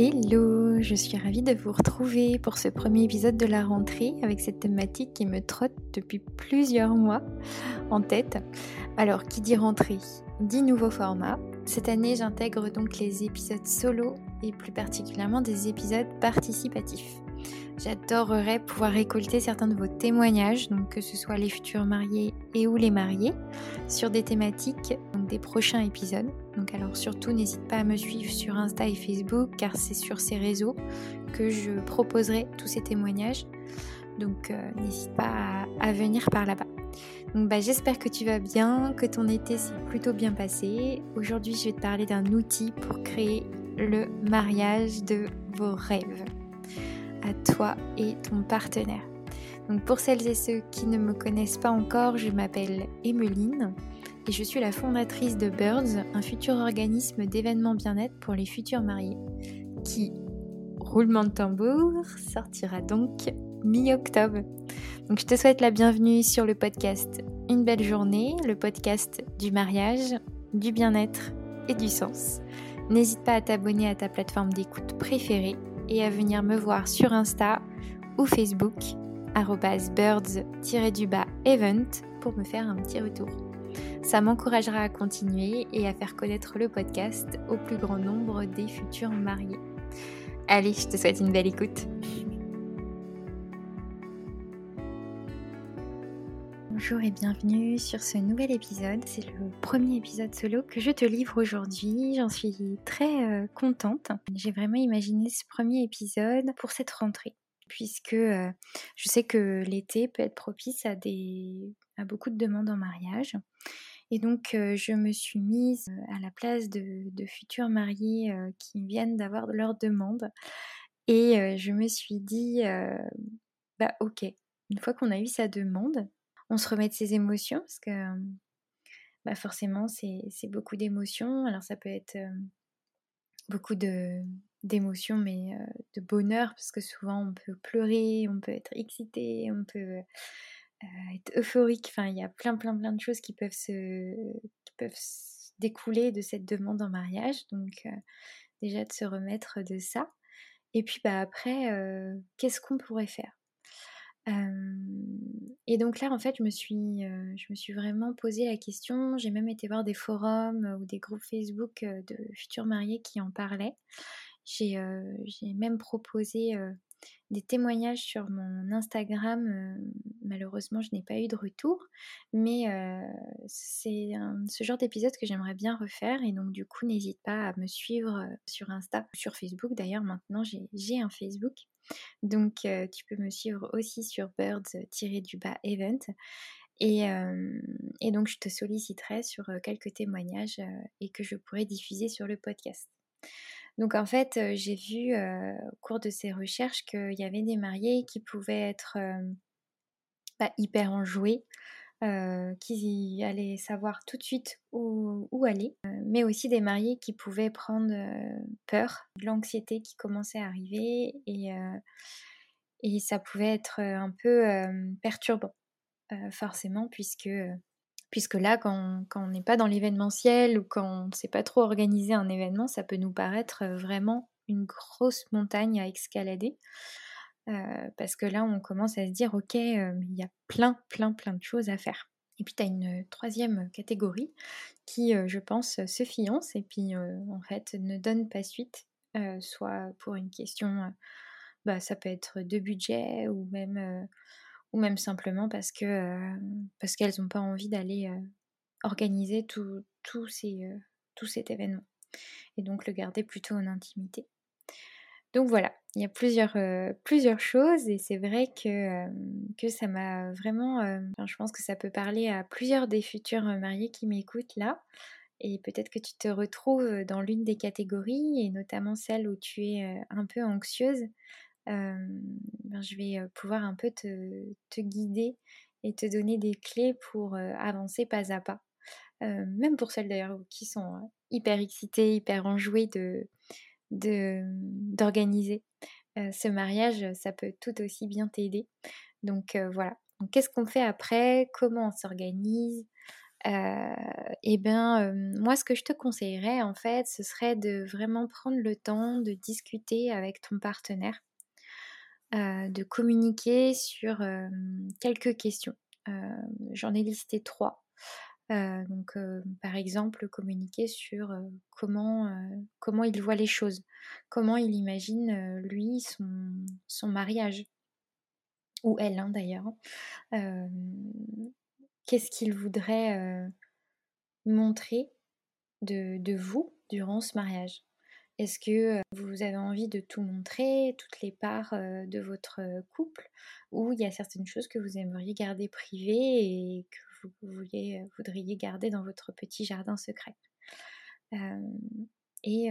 Hello, je suis ravie de vous retrouver pour ce premier épisode de la rentrée avec cette thématique qui me trotte depuis plusieurs mois en tête. Alors, qui dit rentrée dit nouveau format. Cette année, j'intègre donc les épisodes solo et plus particulièrement des épisodes participatifs. J'adorerais pouvoir récolter certains de vos témoignages, que ce soit les futurs mariés et ou les mariés, sur des thématiques des prochains épisodes. Donc alors surtout n'hésite pas à me suivre sur Insta et Facebook car c'est sur ces réseaux que je proposerai tous ces témoignages. Donc euh, n'hésite pas à, venir par là-bas. Donc bah, j'espère que tu vas bien, que ton été s'est plutôt bien passé. Aujourd'hui je vais te parler d'un outil pour créer le mariage de vos rêves à toi et ton partenaire. Donc pour celles et ceux qui ne me connaissent pas encore, je m'appelle Emeline et je suis la fondatrice de Birds, un futur organisme d'événements bien-être pour les futurs mariés, qui, roulement de tambour, sortira donc mi-octobre. Donc je te souhaite la bienvenue sur le podcast Une belle journée, le podcast du mariage, du bien-être et du sens. N'hésite pas à t'abonner à ta plateforme d'écoute préférée et à venir me voir sur Insta ou Facebook birds-event pour me faire un petit retour. Ça m'encouragera à continuer et à faire connaître le podcast au plus grand nombre des futurs mariés. Allez, je te souhaite une belle écoute. Bonjour et bienvenue sur ce nouvel épisode. C'est le premier épisode solo que je te livre aujourd'hui. J'en suis très euh, contente. J'ai vraiment imaginé ce premier épisode pour cette rentrée puisque euh, je sais que l'été peut être propice à, des, à beaucoup de demandes en mariage. Et donc, euh, je me suis mise à la place de, de futurs mariés qui viennent d'avoir leur demande. Et je me suis dit, bah ok, une fois qu'on a eu sa demande, on se remet de ses émotions parce que bah forcément c'est beaucoup d'émotions. Alors ça peut être beaucoup d'émotions mais de bonheur parce que souvent on peut pleurer, on peut être excité, on peut être euphorique. Enfin il y a plein plein plein de choses qui peuvent se qui peuvent découler de cette demande en mariage. Donc déjà de se remettre de ça. Et puis bah après qu'est-ce qu'on pourrait faire? Et donc là, en fait, je me suis, je me suis vraiment posé la question. J'ai même été voir des forums ou des groupes Facebook de futurs mariés qui en parlaient. J'ai même proposé des témoignages sur mon Instagram. malheureusement, je n'ai pas eu de retour, mais c'est ce genre d'épisode que j'aimerais bien refaire. Et donc, du coup, n'hésite pas à me suivre sur Insta, sur Facebook. D'ailleurs, maintenant, j'ai un Facebook. Donc, tu peux me suivre aussi sur birds-event. Et, et, donc, je te solliciterai sur quelques témoignages et que je pourrai diffuser sur le podcast. Donc, en fait, j'ai vu au cours de ces recherches qu'il y avait des mariés qui pouvaient être bah, hyper enjoués, euh, qui allaient savoir tout de suite où, aller, euh, mais aussi des mariés qui pouvaient prendre euh, peur, de l'anxiété qui commençait à arriver et, et ça pouvait être un peu perturbant, forcément, puisque, puisque là, quand, quand on n'est pas dans l'événementiel ou quand on ne sait pas trop organiser un événement, ça peut nous paraître vraiment une grosse montagne à escalader. Euh, parce que là, on commence à se dire, ok, euh, il y a plein, plein, plein de choses à faire. Et puis, tu as une troisième catégorie qui, euh, je pense, se fiance et puis, en fait, ne donne pas suite, soit pour une question, bah, ça peut être de budget ou même, ou même simplement parce que parce qu'elles n'ont pas envie d'aller organiser tout, tout, ces, tout cet événement. Et donc, le garder plutôt en intimité. Donc voilà, il y a plusieurs, euh, plusieurs choses et c'est vrai que, que ça m'a vraiment... Euh, je pense que ça peut parler à plusieurs des futurs mariés qui m'écoutent là. Et peut-être que tu te retrouves dans l'une des catégories et notamment celle où tu es un peu anxieuse. Ben, je vais pouvoir un peu te, te, guider et te donner des clés pour avancer pas à pas. même pour celles d'ailleurs qui sont hyper excitées, hyper enjouées de, d'organiser ce mariage, ça peut tout aussi bien t'aider. Donc voilà. Qu'est-ce qu'on fait après? Comment on s'organise? Et bien, moi, ce que je te conseillerais, en fait, ce serait de vraiment prendre le temps de discuter avec ton partenaire, de communiquer sur quelques questions. J'en ai listé trois. Donc, par exemple, communiquer sur comment, comment il voit les choses, comment il imagine, lui, son, son mariage, ou elle hein, d'ailleurs. Qu'est-ce qu'il voudrait montrer de, vous durant ce mariage? Est-ce que vous avez envie de tout montrer, toutes les parts de votre couple, ou il y a certaines choses que vous aimeriez garder privées et que vous voudriez garder dans votre petit jardin secret Et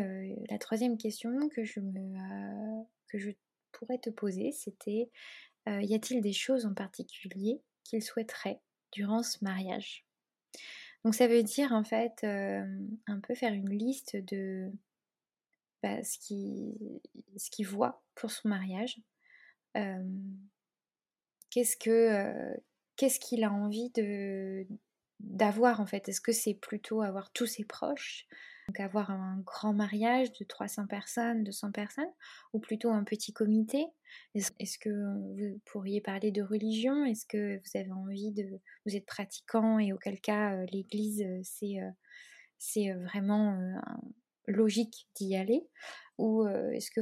la troisième question que je, me, que je pourrais te poser, c'était y a-t-il des choses en particulier qu'il souhaiterait durant ce mariage? Donc ça veut dire en fait un peu faire une liste de bah, ce qu'il voit pour son mariage. qu'est-ce que qu'est-ce qu'il a envie de d'avoir en fait? Est-ce que c'est plutôt avoir tous ses proches donc avoir un grand mariage de 300 personnes, 200 personnes, ou plutôt un petit comité? Est-ce que vous pourriez parler de religion? Est-ce que vous avez envie de... Vous êtes pratiquant et auquel cas euh, l'Église, euh, c'est, euh, c'est vraiment logique d'y aller ou est-ce que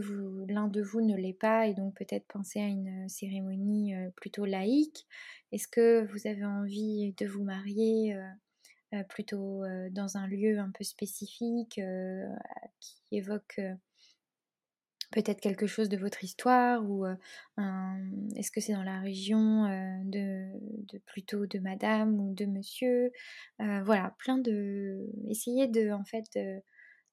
l'un de vous ne l'est pas et donc peut-être penser à une cérémonie plutôt laïque? Est-ce que vous avez envie de vous marier plutôt dans un lieu un peu spécifique qui évoque peut-être quelque chose de votre histoire ou est-ce que c'est dans la région de, plutôt de madame ou de monsieur? Voilà plein de essayer de en fait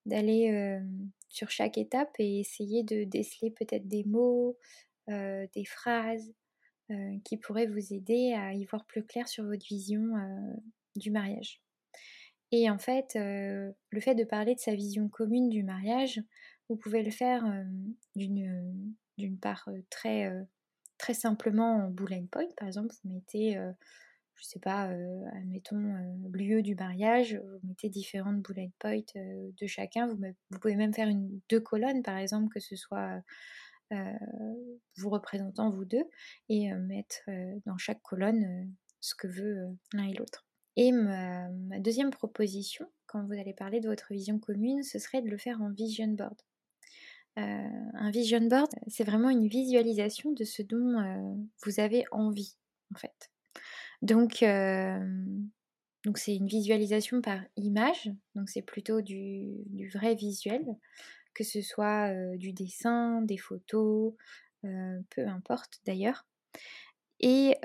d'aller sur chaque étape et essayer de déceler peut-être des mots des phrases qui pourraient vous aider à y voir plus clair sur votre vision du mariage. Et en fait, le fait de parler de sa vision commune du mariage, vous pouvez le faire d'une part très, très simplement en bullet point. Par exemple, vous mettez, je sais pas, admettons, lieu du mariage, vous mettez différentes bullet points de chacun. Vous, pouvez même faire deux colonnes, par exemple, que ce soit vous représentant vous deux, et mettre dans chaque colonne ce que veut l'un et l'autre. Et ma, deuxième proposition, quand vous allez parler de votre vision commune, ce serait de le faire en vision board. Euh, un vision board, c'est vraiment une visualisation de ce dont euh, vous avez envie, en fait. Donc, donc c'est une visualisation par image, donc c'est plutôt du, vrai visuel, que ce soit du dessin, des photos, peu importe d'ailleurs. Et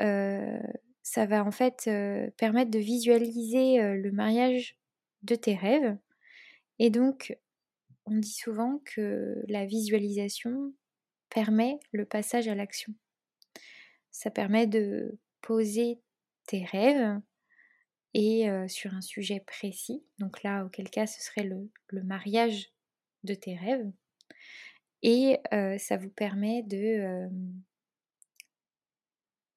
ça va en fait permettre de visualiser le mariage de tes rêves. Et donc, on dit souvent que la visualisation permet le passage à l'action. Ça permet de poser tes rêves et sur un sujet précis. Donc là, auquel cas, ce serait le, le mariage de tes rêves. Et ça vous permet de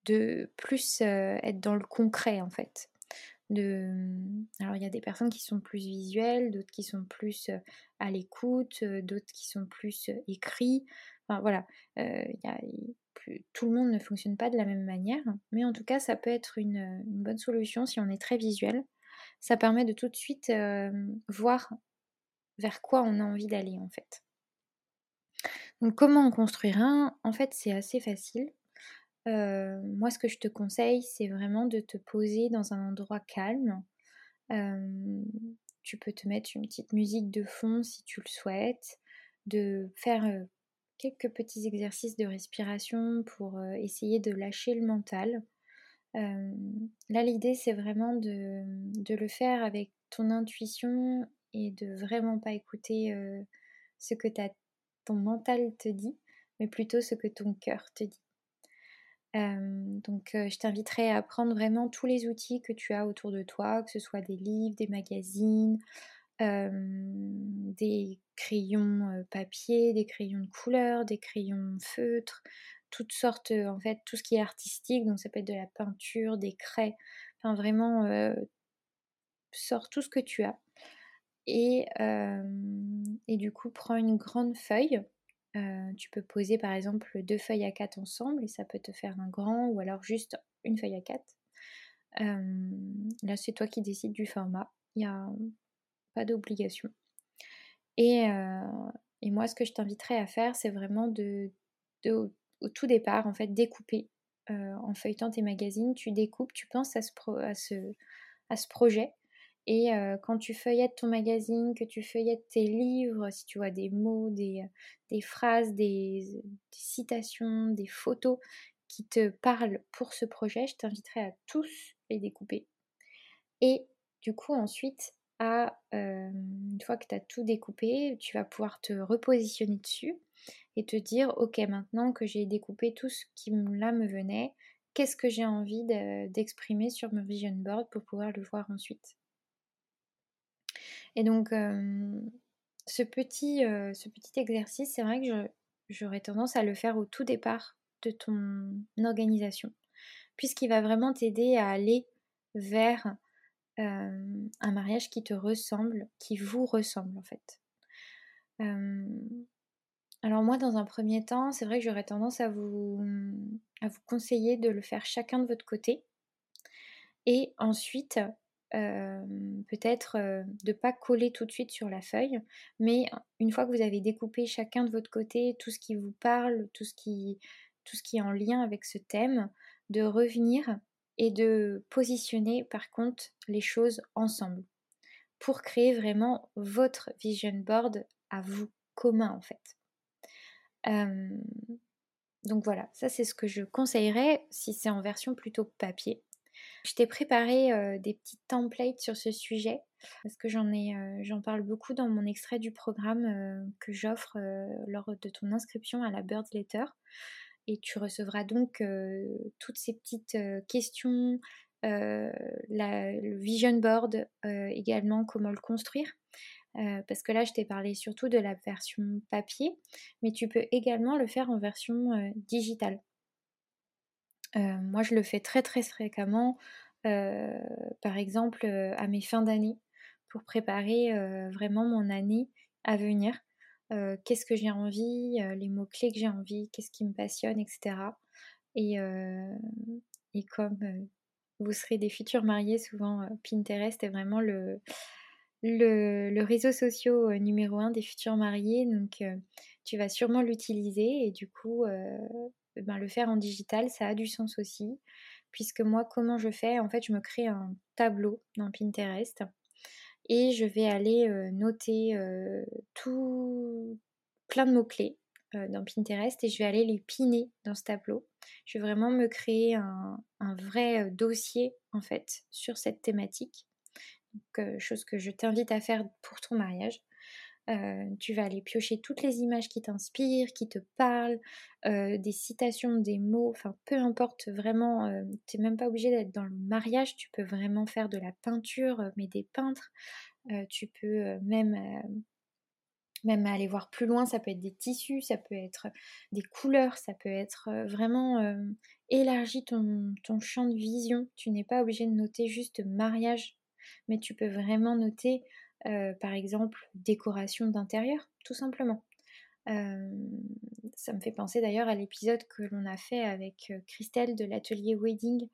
de plus être dans le concret en fait. De... Alors il y a des personnes qui sont plus visuelles, d'autres qui sont plus à l'écoute, d'autres qui sont plus écrits. Enfin voilà, tout le monde ne fonctionne pas de la même manière, mais en tout cas ça peut être une, une bonne solution si on est très visuel. Ça permet de tout de suite voir vers quoi on a envie d'aller en fait. Donc comment en construire un? En fait c'est assez facile moi, ce que je te conseille, c'est vraiment de te poser dans un endroit calme. tu peux te mettre une petite musique de fond si tu le souhaites, de faire quelques petits exercices de respiration pour essayer de lâcher le mental. là, l'idée, c'est vraiment de, de, le faire avec ton intuition et de vraiment pas écouter ce que ton mental te dit, mais plutôt ce que ton cœur te dit donc je t'inviterai à prendre vraiment tous les outils que tu as autour de toi, que ce soit des livres, des magazines, des crayons papier, des crayons de couleur, des crayons feutres, toutes sortes, en fait, tout ce qui est artistique, donc ça peut être de la peinture, des craies, enfin vraiment sors tout ce que tu as. Et, du coup, prends une grande feuille. tu peux poser par exemple deux feuilles à quatre ensemble et ça peut te faire un grand ou alors juste une feuille à quatre. là, c'est toi qui décides du format. Il n'y a pas d'obligation. Et, et, moi, ce que je t'inviterais à faire, c'est vraiment de, de, au tout départ, en fait, découper. en feuilletant tes magazines, tu découpes, tu penses à ce, ce, à ce projet et quand tu feuillettes ton magazine, que tu feuillettes tes livres, si tu vois des mots, des, phrases, des, citations, des photos qui te parlent pour ce projet, je t'inviterai à tous les découper. Et du coup, ensuite, à, une fois que tu as tout découpé, tu vas pouvoir te repositionner dessus et te dire, ok, maintenant que j'ai découpé tout ce qui là me venait, qu'est-ce que j'ai envie d'exprimer sur mon vision board pour pouvoir le voir ensuite? Et donc, ce, petit, ce petit exercice, c'est vrai que j'aurais tendance à le faire au tout départ de ton organisation, puisqu'il va vraiment t'aider à aller vers un mariage qui te ressemble, qui vous ressemble en fait. alors moi, dans un premier temps, c'est vrai que j'aurais tendance à vous, à vous conseiller de le faire chacun de votre côté. Et ensuite, peut-être de pas coller tout de suite sur la feuille, mais une fois que vous avez découpé chacun de votre côté tout ce qui vous parle, tout ce qui est en lien avec ce thème, de revenir et de positionner par contre les choses ensemble pour créer vraiment votre vision board à vous, commun en fait. donc voilà, ça c'est ce que je conseillerais si c'est en version plutôt papier. Je t'ai préparé des petites templates sur ce sujet parce que j'en ai, j'en parle beaucoup dans mon extrait du programme que j'offre lors de ton inscription à la Bird Letter. Et tu recevras donc toutes ces petites questions, le vision board également, comment le construire. parce que là, je t'ai parlé surtout de la version papier, mais tu peux également le faire en version digitale moi, je le fais très très fréquemment, par exemple à mes fins d'année, pour préparer vraiment mon année à venir. Qu'est-ce que j'ai envie, les mots-clés que j'ai envie, qu'est-ce qui me passionne, etc. Et, et comme vous serez des futurs mariés, souvent Pinterest est vraiment le réseau social numéro un des futurs mariés. Donc tu vas sûrement l'utiliser et du coup eh ben, le faire en digital, ça a du sens aussi. Puisque moi, comment je fais? En fait, je me crée un tableau dans Pinterest et je vais aller noter tout plein de mots-clés dans Pinterest et je vais aller les piner dans ce tableau. Je vais vraiment me créer un, vrai dossier en fait sur cette thématique. Chose que je t'invite à faire pour ton mariage. Euh, tu vas aller piocher toutes les images qui t'inspirent, qui te parlent, euh, des citations, des mots, enfin peu importe vraiment, euh, tu n'es même pas obligé d'être dans le mariage, tu peux vraiment faire de la peinture, mais des peintres, tu peux même, aller voir plus loin, ça peut être des tissus, ça peut être des couleurs, ça peut être vraiment élargi ton, ton champ de vision, tu n'es pas obligé de noter juste mariage, mais tu peux vraiment noter euh, par exemple décoration d'intérieur, tout simplement. Euh, ça me fait penser d'ailleurs à l'épisode que l'on a fait avec euh, Christelle de l'atelier Wedding,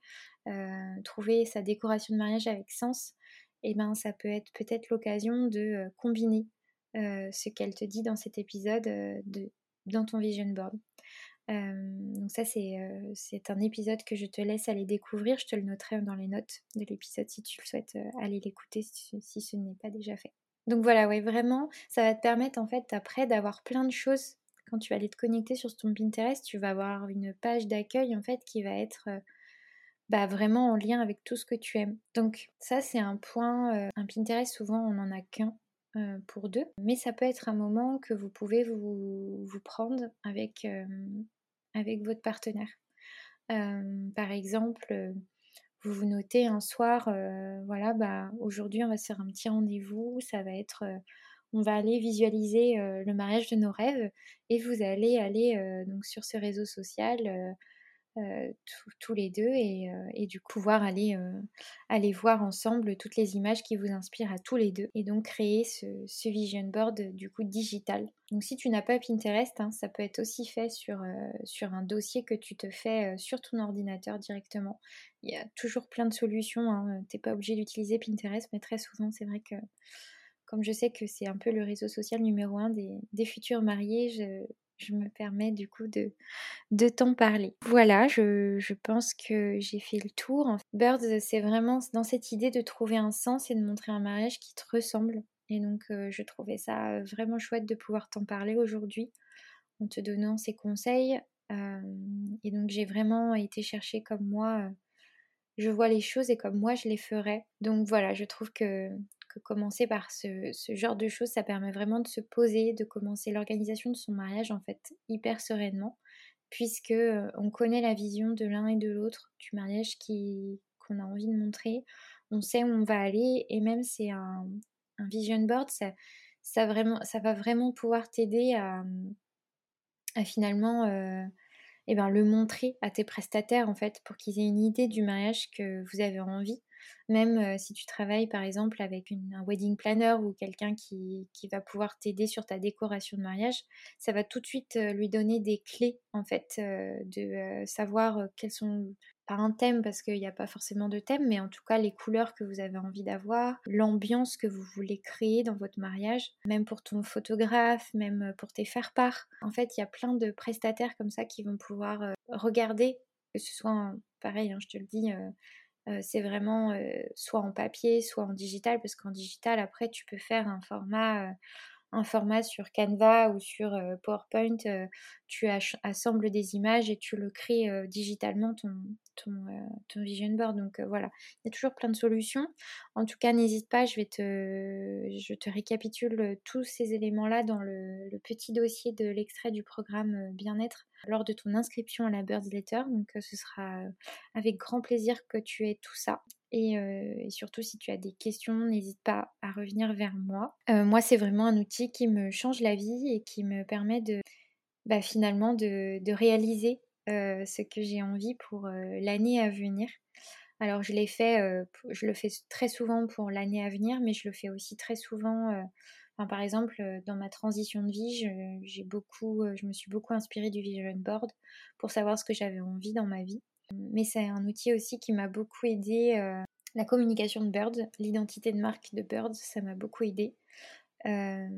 trouver sa décoration de mariage avec sens. Et eh ben ça peut être peut-être l'occasion de combiner ce qu'elle te dit dans cet épisode de, dans ton vision board donc ça, c'est un épisode que je te laisse aller découvrir. Je te le noterai dans les notes de l'épisode si tu le souhaites aller l'écouter si, ce n'est pas déjà fait. Donc voilà, ouais, vraiment, ça va te permettre en fait après d'avoir plein de choses. Quand tu vas aller te connecter sur ton Pinterest, tu vas avoir une page d'accueil en fait qui va être bah, vraiment en lien avec tout ce que tu aimes. Donc ça, c'est un point. un Pinterest, souvent, on n'en a qu'un pour deux, mais ça peut être un moment que vous pouvez vous, vous prendre avec avec votre partenaire. par exemple, vous vous notez un soir, voilà, bah, aujourd'hui on va se faire un petit rendez-vous, ça va être, on va aller visualiser le mariage de nos rêves et vous allez aller donc sur ce réseau social tous les deux et, du coup pouvoir aller, aller voir ensemble toutes les images qui vous inspirent à tous les deux et donc créer ce, vision board du coup digital. Donc si tu n'as pas Pinterest, hein, ça peut être aussi fait sur, sur un dossier que tu te fais sur ton ordinateur directement. Il y a toujours plein de solutions, hein. tu n'es pas obligé d'utiliser Pinterest, mais très souvent c'est vrai que comme je sais que c'est un peu le réseau social numéro un des, des futurs mariés, je, me permets du coup de, de t'en parler. Voilà, je, pense que j'ai fait le tour. Birds, c'est vraiment dans cette idée de trouver un sens et de montrer un mariage qui te ressemble. Et donc, euh, je trouvais ça euh, vraiment chouette de pouvoir t'en parler aujourd'hui en te donnant ces conseils. Euh, et donc, j'ai vraiment été chercher comme moi, je vois les choses et comme moi je les ferais. Donc voilà, je trouve que commencer par ce, genre de choses, ça permet vraiment de se poser, de commencer l'organisation de son mariage en fait hyper sereinement, puisque on connaît la vision de l'un et de l'autre du mariage qui qu'on a envie de montrer, on sait où on va aller et même c'est un, vision board, ça, vraiment, ça va vraiment pouvoir t'aider à, finalement euh, eh ben, le montrer à tes prestataires en fait pour qu'ils aient une idée du mariage que vous avez envie même si tu travailles par exemple avec un wedding planner ou quelqu'un qui, va pouvoir t'aider sur ta décoration de mariage, ça va tout de suite lui donner des clés en fait de savoir quels sont pas un thème parce qu'il n'y a pas forcément de thème, mais en tout cas les couleurs que vous avez envie d'avoir, l'ambiance que vous voulez créer dans votre mariage, même pour ton photographe, même pour tes faire-part. En fait, il y a plein de prestataires comme ça qui vont pouvoir regarder, que ce soit pareil, hein, je te le dis, c'est vraiment soit en papier, soit en digital, parce qu'en digital, après, tu peux faire un format un format sur Canva ou sur PowerPoint, tu assembles des images et tu le crées digitalement ton, vision board. Donc voilà, il y a toujours plein de solutions. En tout cas, n'hésite pas, je vais te, je te récapitule tous ces éléments-là dans le, petit dossier de l'extrait du programme bien-être lors de ton inscription à la Birds Letter. Donc ce sera avec grand plaisir que tu aies tout ça. Et, surtout, si tu as des questions, n'hésite pas à revenir vers moi. moi, c'est vraiment un outil qui me change la vie et qui me permet de bah, finalement de, réaliser ce que j'ai envie pour l'année à venir. Alors, je l'ai fait, je le fais très souvent pour l'année à venir, mais je le fais aussi très souvent. Par exemple, dans ma transition de vie, beaucoup, je me suis beaucoup inspirée du vision board pour savoir ce que j'avais envie dans ma vie. Mais c'est un outil aussi qui m'a beaucoup aidé. Euh, la communication de Birds, l'identité de marque de Birds, ça m'a beaucoup aidé. Euh,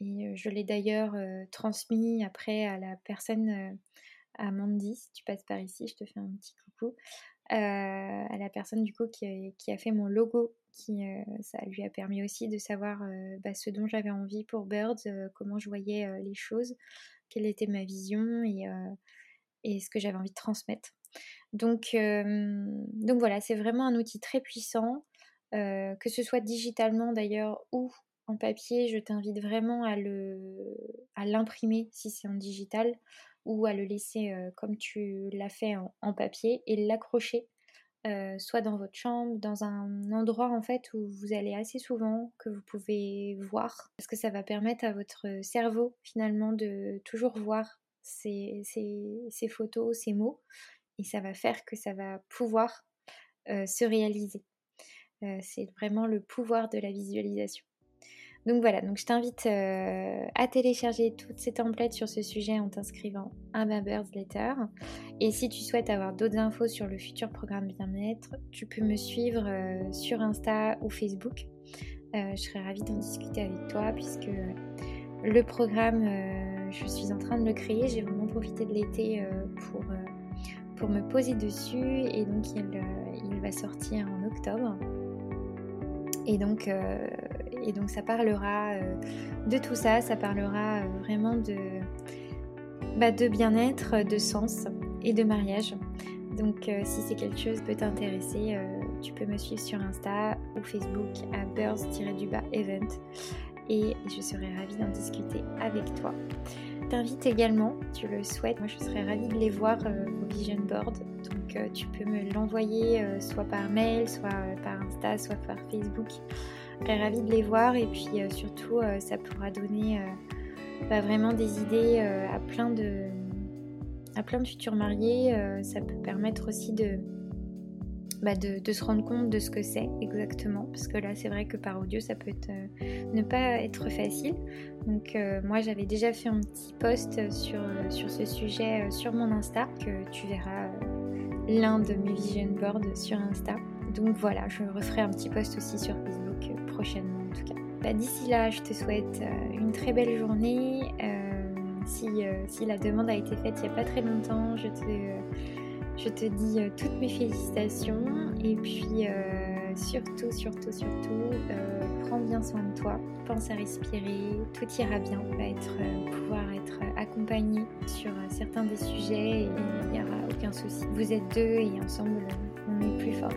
et euh, je l'ai d'ailleurs transmis après à la personne, à Mandy, si tu passes par ici, je te fais un petit coucou. À la personne du coup qui a, fait mon logo, qui ça lui a permis aussi de savoir bah, ce dont j'avais envie pour Birds, comment je voyais les choses, quelle était ma vision et, et ce que j'avais envie de transmettre. Donc, donc voilà, c'est vraiment un outil très puissant, que ce soit digitalement d'ailleurs ou en papier. Je t'invite vraiment à, le, à l'imprimer si c'est en digital ou à le laisser comme tu l'as fait en, papier et l'accrocher. soit dans votre chambre, dans un endroit en fait où vous allez assez souvent, que vous pouvez voir, parce que ça va permettre à votre cerveau finalement de toujours voir ces, ces photos, ces mots, et ça va faire que ça va pouvoir se réaliser. c'est vraiment le pouvoir de la visualisation. Donc voilà, donc je t'invite à télécharger toutes ces templates sur ce sujet en t'inscrivant à ma Letter. Et si tu souhaites avoir d'autres infos sur le futur programme bien-être, tu peux me suivre sur Insta ou Facebook. je serais ravie d'en discuter avec toi puisque le programme, je suis en train de le créer. J'ai vraiment profité de l'été pour pour me poser dessus et donc il, euh, va sortir en octobre. Et donc, euh, et donc ça parlera euh, de tout ça, ça parlera vraiment de, bah, de bien-être, de sens et de mariage. Donc si c'est quelque chose qui peut t'intéresser, tu peux me suivre sur Insta ou Facebook à birds-du-bas event et je serai ravie d'en discuter avec toi t'invite également, tu le souhaites, moi je serais ravie de les voir euh, au vision board. Donc euh, tu peux me l'envoyer euh, soit par mail, soit par Insta, soit par Facebook. Je serais ravie de les voir et puis surtout ça pourra donner bah, vraiment des idées à plein de à plein de futurs mariés, ça peut permettre aussi de, bah, de, se rendre compte de ce que c'est exactement. Parce que là, c'est vrai que par audio, ça peut être, ne pas être facile. Donc, moi, j'avais déjà fait un petit post sur, sur ce sujet sur mon Insta, que tu verras l'un de mes vision boards sur Insta. Donc voilà, je referai un petit post aussi sur Facebook prochainement en tout cas. Bah, d'ici là, je te souhaite une très belle journée. Euh, si, la demande a été faite il n'y a pas très longtemps, je te, dis euh, toutes mes félicitations. Et puis euh, surtout, surtout, surtout, prends bien soin de toi, pense à respirer, tout ira bien. Va être, pouvoir être accompagné sur certains des sujets et il n'y aura aucun souci. Vous êtes deux et ensemble, on est plus fort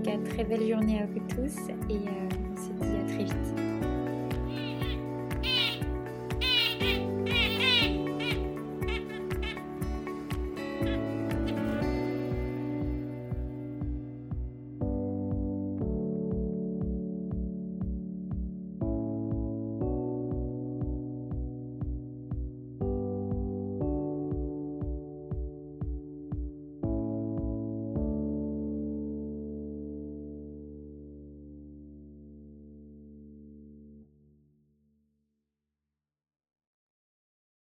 tout cas, très belle journée à vous tous et euh, on se dit à très vite.